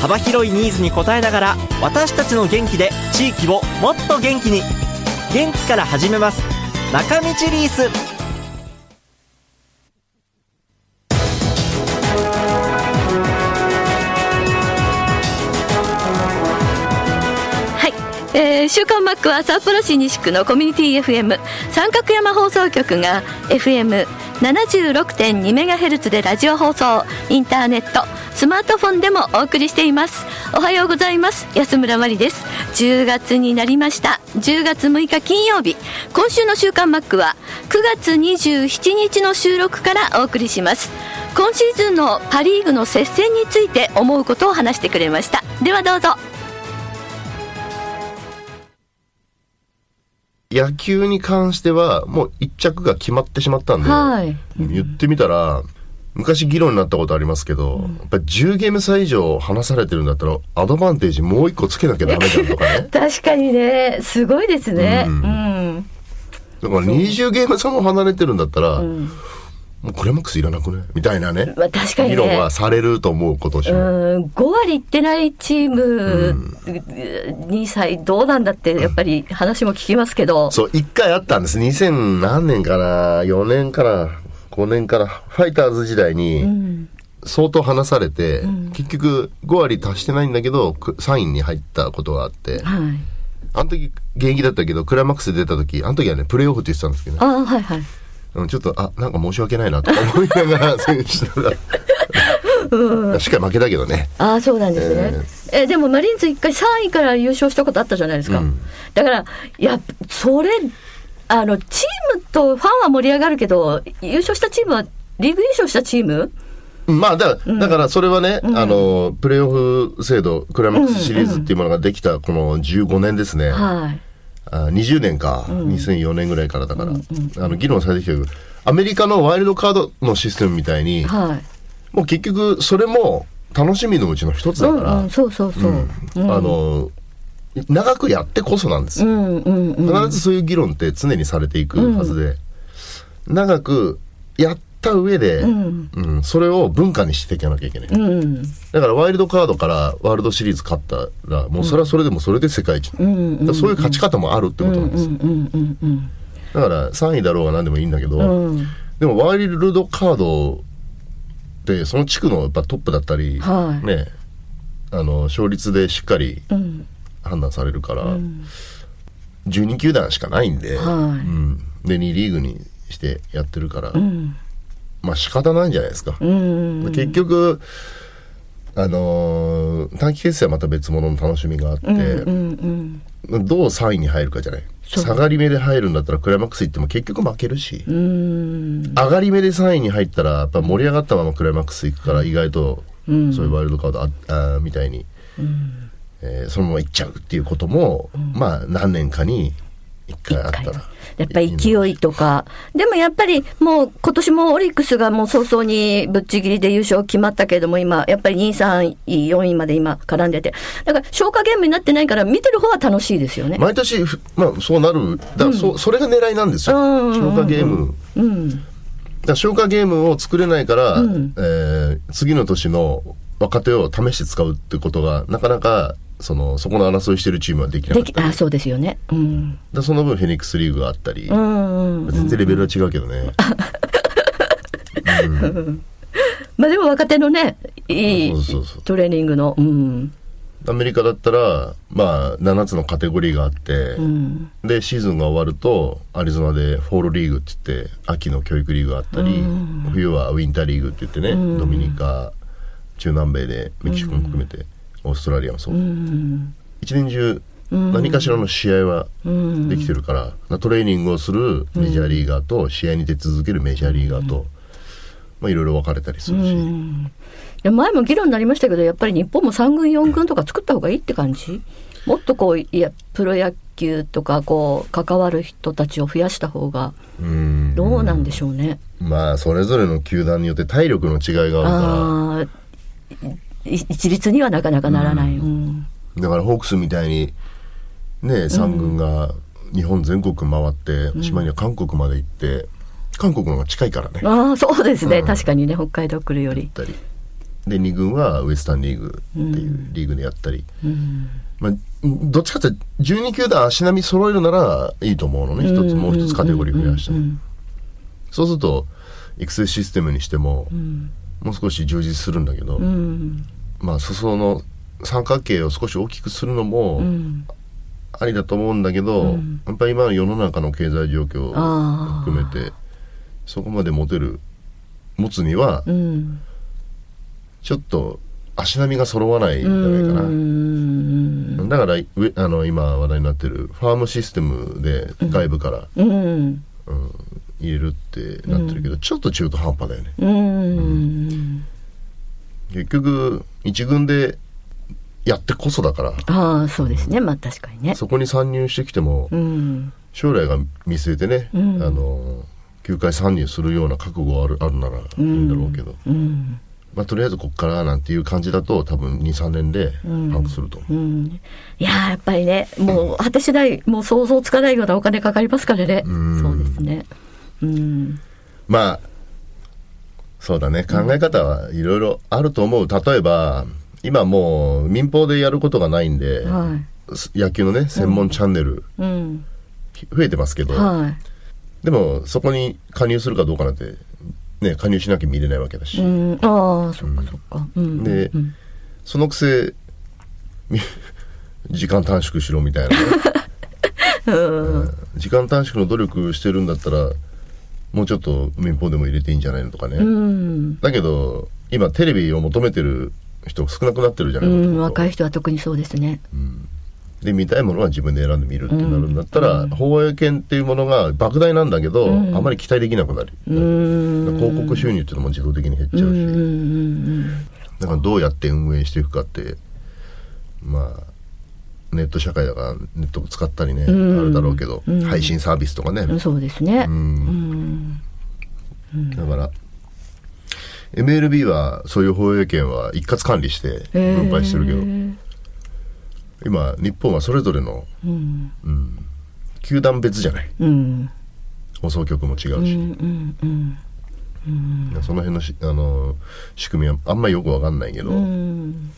幅広いニーズに応えながら私たちの元気で地域をもっと元気に。元気から始めます。中道リース。はい、えー、週刊マックは札幌市西区のコミュニティ FM 三角山放送局が 76.2MHz でラジオ放送インターネットスマートフォンでもお送りしています。おはようございます。安村麻里です。10月になりました。10月6日金曜日。今週の週刊マックは9月27日の収録からお送りします。今シーズンのパ・リーグの接戦について思うことを話してくれました。ではどうぞ。野球に関してはもう一着が決まってしまったんで、はい。言ってみたら昔議論になったことありますけど、やっぱり10ゲーム差以上離されてるんだったらアドバンテージもう一個つけなきゃダメじゃんとかね。確かにね。すごいですね。ううん。ん、だから20ゲーム差も離れてるんだったら、もうクライマックスいらなくね？みたいなね。まあ、確かにね。議論はされると思う今年も。うん5割いってないチームにさえどうなんだってやっぱり話も聞きますけど、そう、一回あったんです。2000何年かな ?4 年から5年から、ファイターズ時代に、相当離されて、結局5割達してないんだけど、く3位に入ったことがあって、はい、あの時現役だったけど、クライマックスで出た時、あの時はね、プレイオフって言ってたんですけどね、ああはいはいうんちょっと、あ、なんか申し訳ないなとか思いながら選手だしっかり負けたけどね。ああそうなんですね、えでもマリーンズ一回3位から優勝したことあったじゃないですか、うん。だからいやそれあのチームとファンは盛り上がるけど優勝したチームはリーグ優勝したチーム？まあだ、だからそれはね、あの、プレーオフ制度、クライマックスシリーズっていうものができたこの15年ですね。はいあ20年か、2004年ぐらいからだから、あの議論されてきたけどアメリカのワイルドカードのシステムみたいに、はい。もう結局それも楽しみのうちの一つだから、うんうん、そうそうそう、うん。あの長くやってこそなんです。よ、うんうんうん。必ずそういう議論って常にされていくはずで、長くやった上で、ん。うんそれを文化にしていかなきゃいけない、うん。だからワイルドカードからワールドシリーズ勝ったらもうそれはそれでもそれで世界一、だからそういう勝ち方もあるってことなんです。だから3位だろうが何でもいいんだけど、うん。でもワイルドカードってその地区のやっぱトップだったり、はい。ねあの勝率でしっかりうん。判断されるから、12球団しかないんで、はい。うん、で2リーグにしてやってるから、うんまあ仕方ないんじゃないですか。うん。結局あのー短期決戦はまた別物の楽しみがあって、どう3位に入るかじゃない。下がり目で入るんだったらクライマックス行っても結局負けるし、うん。上がり目で3位に入ったらやっぱ盛り上がったままクライマックス行くから意外とそういうワイルドカードああみたいに、えーそのまま行っちゃうっていうことも、まあ何年かに1回あったらやっぱり勢いとか、でもやっぱりもう今年もオリックスがもう早々にぶっちぎりで優勝決まったけれども、今、やっぱり2位、3位、4位まで今絡んでて、だから消化ゲームになってないから、見てる方は楽しいですよね。毎年ふまあそうなる。だからそそれが狙いなんですよ、うん。消化ゲーム、うん。だ消化ゲームを作れないから、ん。えー次の年の若手を試して使うってことがなかなかそのそこの争いしてるチームはできなかったりあ、そうですよね。うん。だその分フェニックスリーグがあったり、うんうん。全然レベルは違うけどね、まあでも若手のね、いいそうそうそうトレーニングの、うん。アメリカだったらまあ7つのカテゴリーがあって、うん。でシーズンが終わるとアリゾナでフォールリーグって言って秋の教育リーグがあったり、冬はウィンターリーグって言ってね、ドミニカ中南米でメキシコも含めて、オーストラリアもそう、うん。一年中何かしらの試合はできてるから、トレーニングをするメジャーリーガーと試合に出続けるメジャーリーガーと、まあいろいろ分かれたりするし、いや前も議論になりましたけど、やっぱり日本も3軍、4軍とか作った方がいいって感じ？もっとこういやプロ野球とかこう関わる人たちを増やした方がうん。どうなんでしょうね。まあそれぞれの球団によって体力の違いがあるかああい一律にはなかなかならない。だからホークスみたいにね三軍が日本全国回って、しまいには韓国まで行って韓国の方が近いからね。ああそうですね、確かにね北海道来るより。ったり。で2軍はウエスタンリーグっていうリーグでやったり、まあ、どっちかっていうと12球団足並み揃えるならいいと思うのね。一つもう一つカテゴリー増やしても、そうすると育成システムにしても、もう少し充実するんだけど、まあ裾の三角形を少し大きくするのもありだと思うんだけど、やっぱり今の世の中の経済状況を含めてそこまで持てる持つにはうんちょっと足並みが揃わないんじゃないかな。うん。だから上あの今話題になってるファームシステムで外部から、うん。うん。入れるってなってるけど、ちょっと中途半端だよね。うん結局一軍でやってこそだから。ああそうですね。まあ確かにね。そこに参入してきても、うん。将来が見据えてね、うん。あの球界参入するような覚悟あるあるならいいんだろうけど、うん。まあ、とりあえずこっからなんていう感じだと多分23年でパンクすると。思う、うん、いやーやっぱりねもう果て次第もう想像つかないようなお金かかりますからね。ん。そうですね。うん。まあそうだね。考え方はいろいろあると思う。例えば今もう民放でやることがないんで、は野球のね専門チャンネルい。うん。増えてますけど、はい。でもそこに加入するかどうかなんてね加入しなきゃ見れないわけだし、うん、ああ、そっかそっか。うん、でうん。そのくせみ時間短縮しろみたいなね、うん。時間短縮の努力してるんだったらもうちょっと民放でも入れていいんじゃないのとかね、うん、だけど今テレビを求めてる人少なくなってるじゃないうん、か若い人は特にそうですね。で見たいものは自分で選んで見るってなるんだったら、放映権っていうものが莫大なんだけど、あまり期待できなくなる、うん、広告収入っていうのも自動的に減っちゃうし、うん、うん、だからどうやって運営していくかってまあネット社会だからネット使ったりね、ん。あるだろうけど、うん。配信サービスとかね、うん、そうですね。ううん。ん、だから MLB はそういう放映権は一括管理して分配してるけど、へー今日本はそれぞれの、球団別じゃない。うん、放送局も違うし、うん、うん、うん、その辺のしあの仕組みはあんまりよくわかんないけど、うん、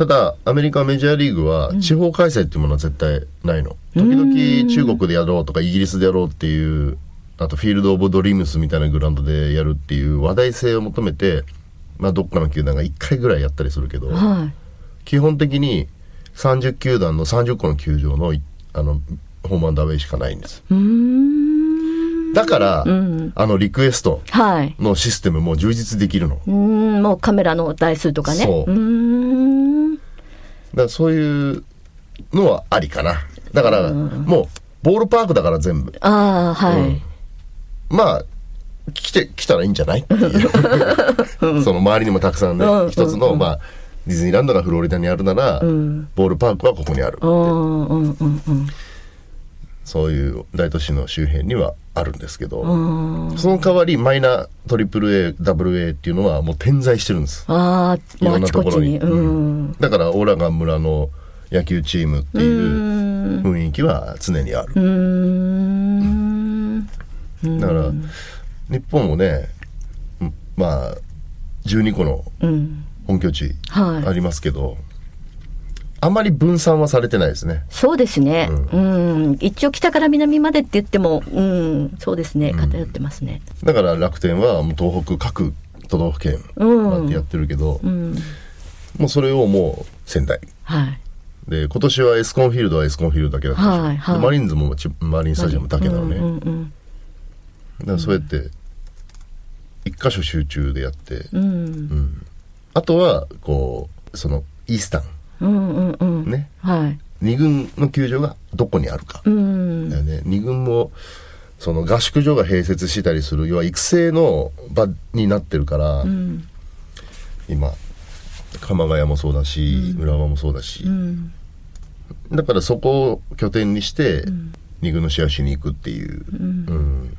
ただアメリカメジャーリーグは地方開催っていうものは絶対ないの、時々中国でやろうとかイギリスでやろうっていうあとフィールド・オブ・ドリームスみたいなグラウンドでやるっていう話題性を求めてまあどっかの球団が1回ぐらいやったりするけど、は基本的に30球団の30個の球場のいあのホームアンダーウェイしかないんです。だから、んあのリクエストはい。のシステムも充実できるの。だかうん、もうカメラの台数とかね。そううーん、らそういうのはありかな。だから、もうボールパークだから全部。ああ、はい。まあ来て来たらいいんじゃない？っていう。その周りにもたくさんね、うん。一つの、まあディズニーランドがフロリダにあるなら、ん。ボールパークはここにある、うん、うん、うん、うん。そういう大都市の周辺にはあるんですけど、うんその代わりマイナートリプル A ダブル A っていうのはもう点在してるんですあ。いろんなところうん。だからオーラガン村の野球チームっていう雰囲気は常にある、うーん。だから日本もねんまあ12個のうん。本拠地はいありますけど、あまり分散はされてないですねそうですね。うん。一応北から南までって言っても、うん、そうですね。偏ってますね。だから楽天はもう東北各都道府県てやってるけど、うん。もうそれをもう仙台はい。で今年はエスコンフィールドはエスコンフィールドだけだったでしょはいはいでマリーンズもちマリンスタジアムだけなのね、うんうんだからそうやって一箇所集中でやって、うん。うん。あとはこうそのイースタンうんうんうん。ね。はい。二軍の球場がどこにあるか、うん。だよね。二軍もその合宿所が併設したりする要は育成の場になってるから、うん。今鎌ヶ谷もそうだし、浦和もそうだし、うん。だからそこを拠点にして、二軍の試合をしに行くっていう、うん。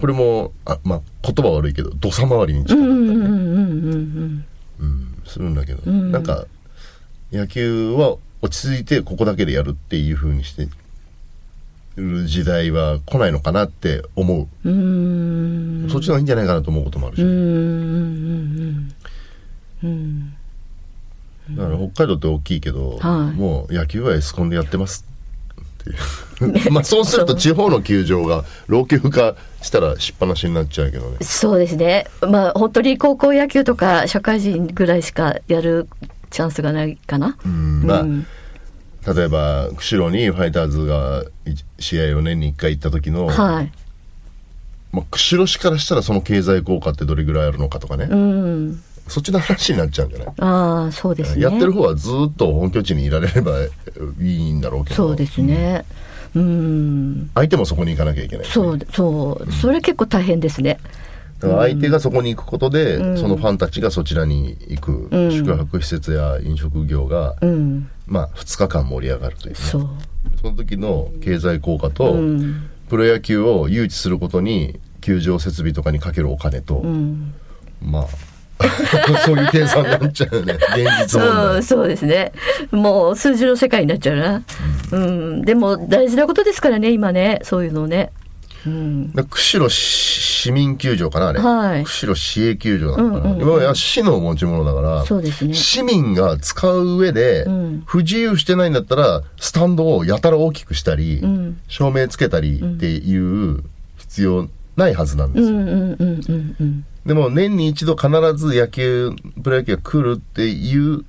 これもあ、まあ、言葉悪いけど土佐回りに近かったりね、うんうんうんうんうんするんだけど、なんか野球は落ち着いてここだけでやるっていう風にしてる時代は来ないのかなって思う、うそっちの方がいいんじゃないかなと思うこともあるし、うん。だから北海道って大きいけど、はい。もう野球はエスコンでやってますっていう。まあそうすると地方の球場が老朽化したらしっぱなしになっちゃうけどね。そうですね。まあ本当に高校野球とか社会人ぐらいしかやるチャンスがないかな。うん。まあ、うん例えば釧路にファイターズがい試合を年に1回行った時の、はい。まあ、釧路市からしたらその経済効果ってどれぐらいあるのかとかね、うん。そっちの話になっちゃうんじゃない、ああそうですね。やってる方はずっと本拠地にいられればいいんだろうけど。そうですね。うん。相手もそこに行かなきゃいけない、そうそう。それ結構大変ですねだから相手がそこに行くことで、うん。そのファンたちがそちらに行く、うん。宿泊施設や飲食業が、うん。まあ2日間盛り上がるというね。そう。その時の経済効果と、うん。プロ野球を誘致することに球場設備とかにかけるお金と、うん。まあ そういう計算になっちゃうよね。現実問題、うん、そうですね。もう数字の世界になっちゃうな。うん、でも大事なことですからね、今ね、そういうのね。うん、釧路市民球場かなあれ、はい。釧路市営球場なのかな、うんうんうん市の持ち物だからそうですね。市民が使う上で、うん。不自由してないんだったらスタンドをやたら大きくしたり、うん、照明つけたりっていう必要ないはずなんですよ。でも年に一度必ず野球プロ野球が来るっていう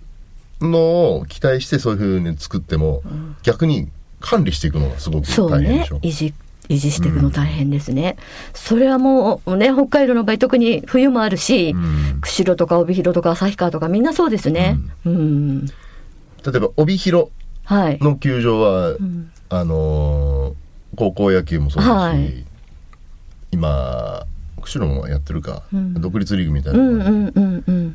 のを期待してそういうふうに作っても、逆に管理していくのがすごくそうね大変でしょ。維持。維持していくの大変ですね。それはもうね、北海道の場合特に冬もあるし、うん釧路とか帯広とか旭川とかみんなそうですね。うん。例えば帯広はい。の球場は、んあのー高校野球もそうだし、はい今釧路もやってるか、うん独立リーグみたいうなのん、がね、うん、うん、うん。うん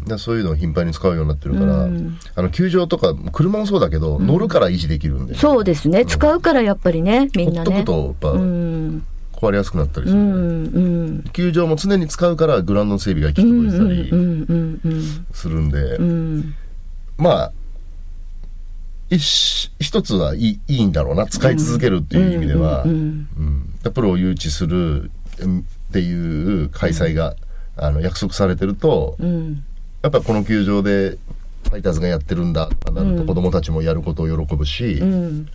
だからそういうのを頻繁に使うようになってるから、うん。あの球場とか車もそうだけど、乗るから維持できるんで、そうですね。使うからやっぱりね、みんなね。ほっとくとやっぱうん。壊れやすくなったりする、うん、うん。球場も常に使うからグラウンドの整備が行きうん届たりするんで、うん。まあ一一つはいいいいんだろうな。使い続けるっていう意味では、プロを誘致するうんっていう開催が、あの約束されてると、うんやっぱこの球場でファイターズがやってるんだとかなるとうん。子供たちもやることを喜ぶし、うん。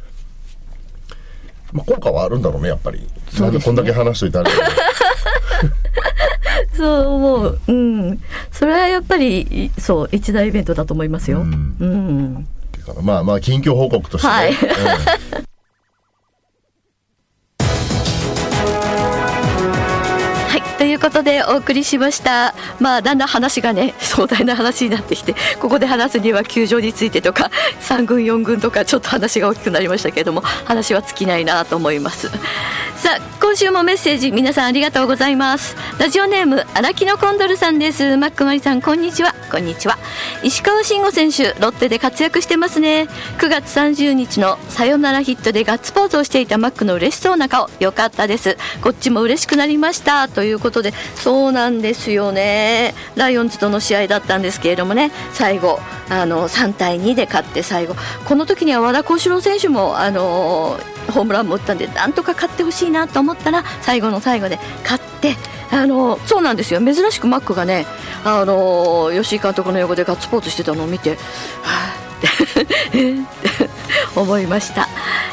まあ、効果はあるんだろうねやっぱり、そうね。こんだけ話しといてあれだけどそう思う。うん。それはやっぱりそう一大イベントだと思いますよ。うん。うん。まあまあ近況報告としてね、はい。うんということでお送りしました。まあだんだん話がね壮大な話になってきてここで話すには球場についてとか3軍4軍とかちょっと話が大きくなりましたけれども話は尽きないなと思います。さあ今週もメッセージ皆さんありがとうございます。ラジオネーム荒木のコンドルさんです。マックマリさんこんにちは。こんにちは。石川慎吾選手ロッテで活躍してますね。9月30日のサヨナラヒットでガッツポーズをしていたマックの嬉しそうな顔。よかったです。こっちも嬉しくなりました。ということでそうなんですよね。ライオンズとの試合だったんですけれどもね。最後あの3対2で勝って最後。この時には和田幸四郎選手もあのホームランも打ったんでなんとか勝ってほしいなと思ったら最後の最後で買ってあのそうなんですよ。珍しくマックがねあの吉井監督の横でガッツポーズしてたのを見てはあって 思いました、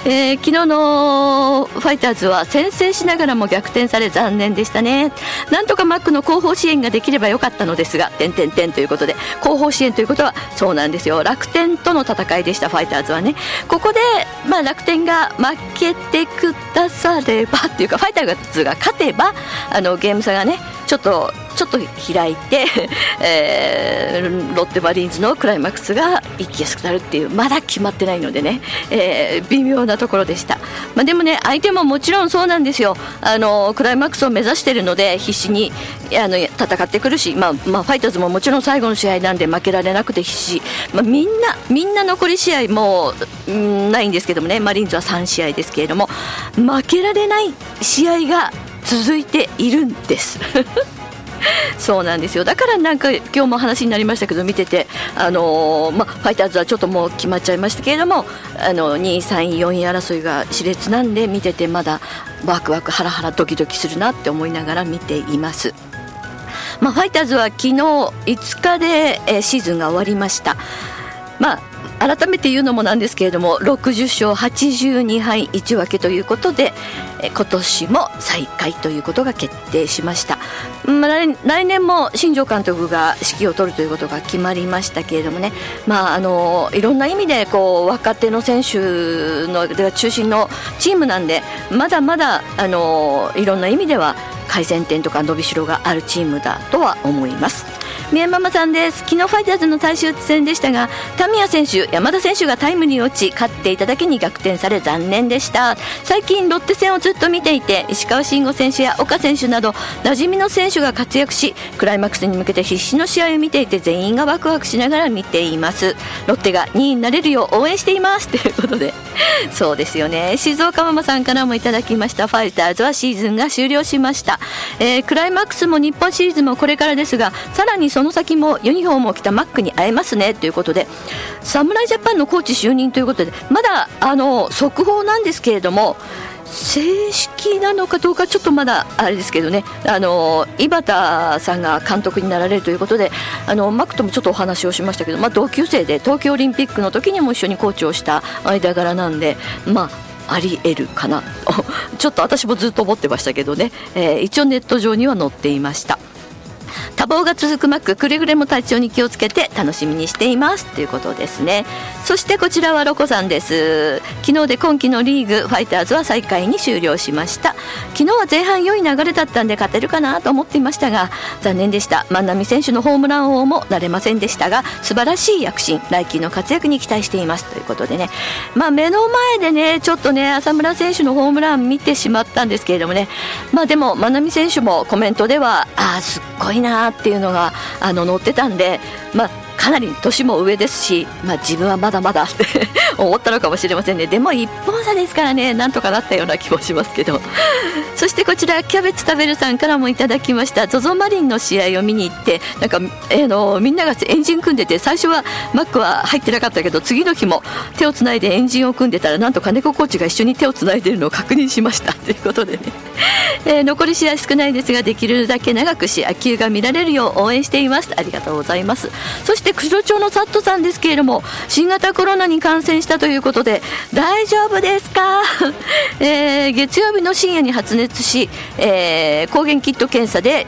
えー昨日のファイターズは先制しながらも逆転され残念でしたね。なんとかマックの後方支援ができればよかったのですが点点点ということで後方支援ということはそうなんですよ。楽天との戦いでしたファイターズはね。ここで、まあ、楽天が負けてくださればっていうかファイターズが勝てばあのゲーム差がねちょっとちょっと開いて、えー、ロッテマリーンズのクライマックスが行きやすくなるっていうまだ決まってないのでね、えー、微妙なところでした、まあ、でもね相手ももちろんそうなんですよ。あのクライマックスを目指しているので必死にあの戦ってくるし、まあまあ、ファイターズももちろん最後の試合なんで負けられなくて必死、まあ、みんなみんな残り試合も、う、ないんですけどもね。マリーンズは3試合ですけれども負けられない試合が続いているんです。そうなんですよだからなんか今日も話になりましたけど見てて、あのー、ま、ファイターズはちょっともう決まっちゃいましたけれどもあの2位、3位、4位争いが熾烈なんで見ててまだワクワクハラハラドキドキするなって思いながら見ています。まあ、ファイターズは昨日5日で、えー、シーズンが終わりました。まあ改めて言うのもなんですけれども60勝82敗1分けということで今年も再開ということが決定しました、来年も新庄監督が指揮を執るということが決まりましたけれどもね、まあ、あのいろんな意味でこう若手の選手の中心のチームなんでまだまだあのいろんな意味では改善点とか伸びしろがあるチームだとは思います。宮ママさんです。昨日ファイターズの最終戦でしたが田宮選手山田選手がタイムに落ち勝っていただけに逆転され残念でした。最近ロッテ戦をずっと見ていて石川慎吾選手や岡選手など馴染みの選手が活躍しクライマックスに向けて必死の試合を見ていて全員がワクワクしながら見ています。ロッテが2位になれるよう応援しています。ということでそうですよね。静岡ママさんからもいただきました。ファイターズはシーズンが終了しました、えー、クライマックスも日本シリーズもこれからですがさらにその先もユニフォームを着たマックに会えますねということで侍ジャパンのコーチ就任ということでまだあの速報なんですけれども正式なのかどうかちょっとまだあれですけどねあの井端さんが監督になられるということであのマックともちょっとお話をしましたけど、まあ、同級生で東京オリンピックの時にも一緒にコーチをした間柄なんでまあありえるかな ちょっと私もずっと思ってましたけどね、えー、一応ネット上には載っていました。多忙が続くマックくれぐれも体調に気をつけて楽しみにしています。ということですね。そしてこちらはロコさんです。昨日で今季のリーグファイターズは最下位に終了しました。昨日は前半良い流れだったんで勝てるかなと思っていましたが残念でした。万波選手のホームラン王もなれませんでしたが素晴らしい躍進来季の活躍に期待していますということでね。まあ目の前でねちょっとね浅村選手のホームラン見てしまったんですけれどもね。まあでも万波選手もコメントではああすっごいなっていうのがあの載ってたんで、まあ、かなり年も上ですし、まあ、自分はまだまだっ て思ったのかもしれませんね。でも1本差ですからねなんとかなったような気もしますけど。そしてこちらキャベツ食べるさんからもいただきました。ZOZO マリンの試合を見に行ってなんか、えーのみんながエンジン組んでて最初はマックは入ってなかったけど次の日も手をつないでエンジンを組んでたらなんと金子コーチが一緒に手をつないでるのを確認しました。ということでね、えー、残り試合少ないですができるだけ長く試合球が見られるよう応援しています。ありがとうございます。そして釧路町のサットさんですけれども新型コロナに感染したということで大丈夫ですか、えー、月曜日の深夜に発熱し、えー、抗原キット検査で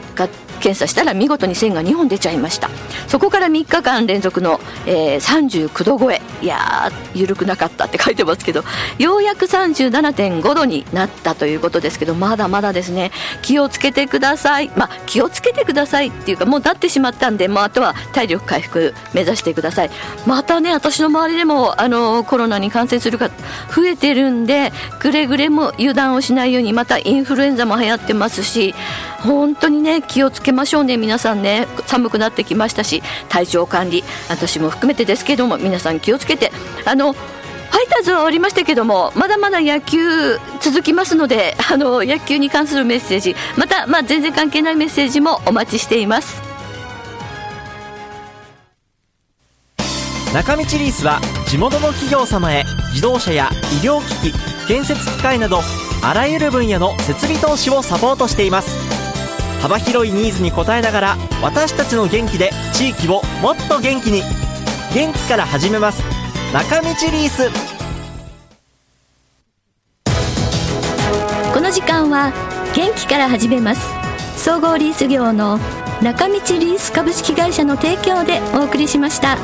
検査したら見事に線が2本出ちゃいました。そこから3日間連続の、えー、39度超え。いやー緩くなかったって書いてますけどようやく37.5度になったということですけどまだまだですね。気をつけてください。まあ気をつけてくださいっていうかもうなってしまったんで、まあ、あとは体力回復目指してください。またね私の周りでもあのコロナに感染する方増えてるんでくれぐれも油断をしないようにまたインフルエンザも流行ってますし本当にね気をつけましょうね。皆さんね寒くなってきましたし体調管理私も含めてですけども皆さん気をつけて。あのファイターズは終わりましたけどもまだまだ野球続きますのであの野球に関するメッセージまた、まあ、全然関係ないメッセージもお待ちしています。中道リースは地元の企業様へ自動車や医療機器建設機械などあらゆる分野の設備投資をサポートしています。幅広いニーズに応えながら私たちの元気で地域をもっと元気に。元気から始めます。中道リース。この時間は元気から始めます。総合リース業の中道リース株式会社の提供でお送りしました。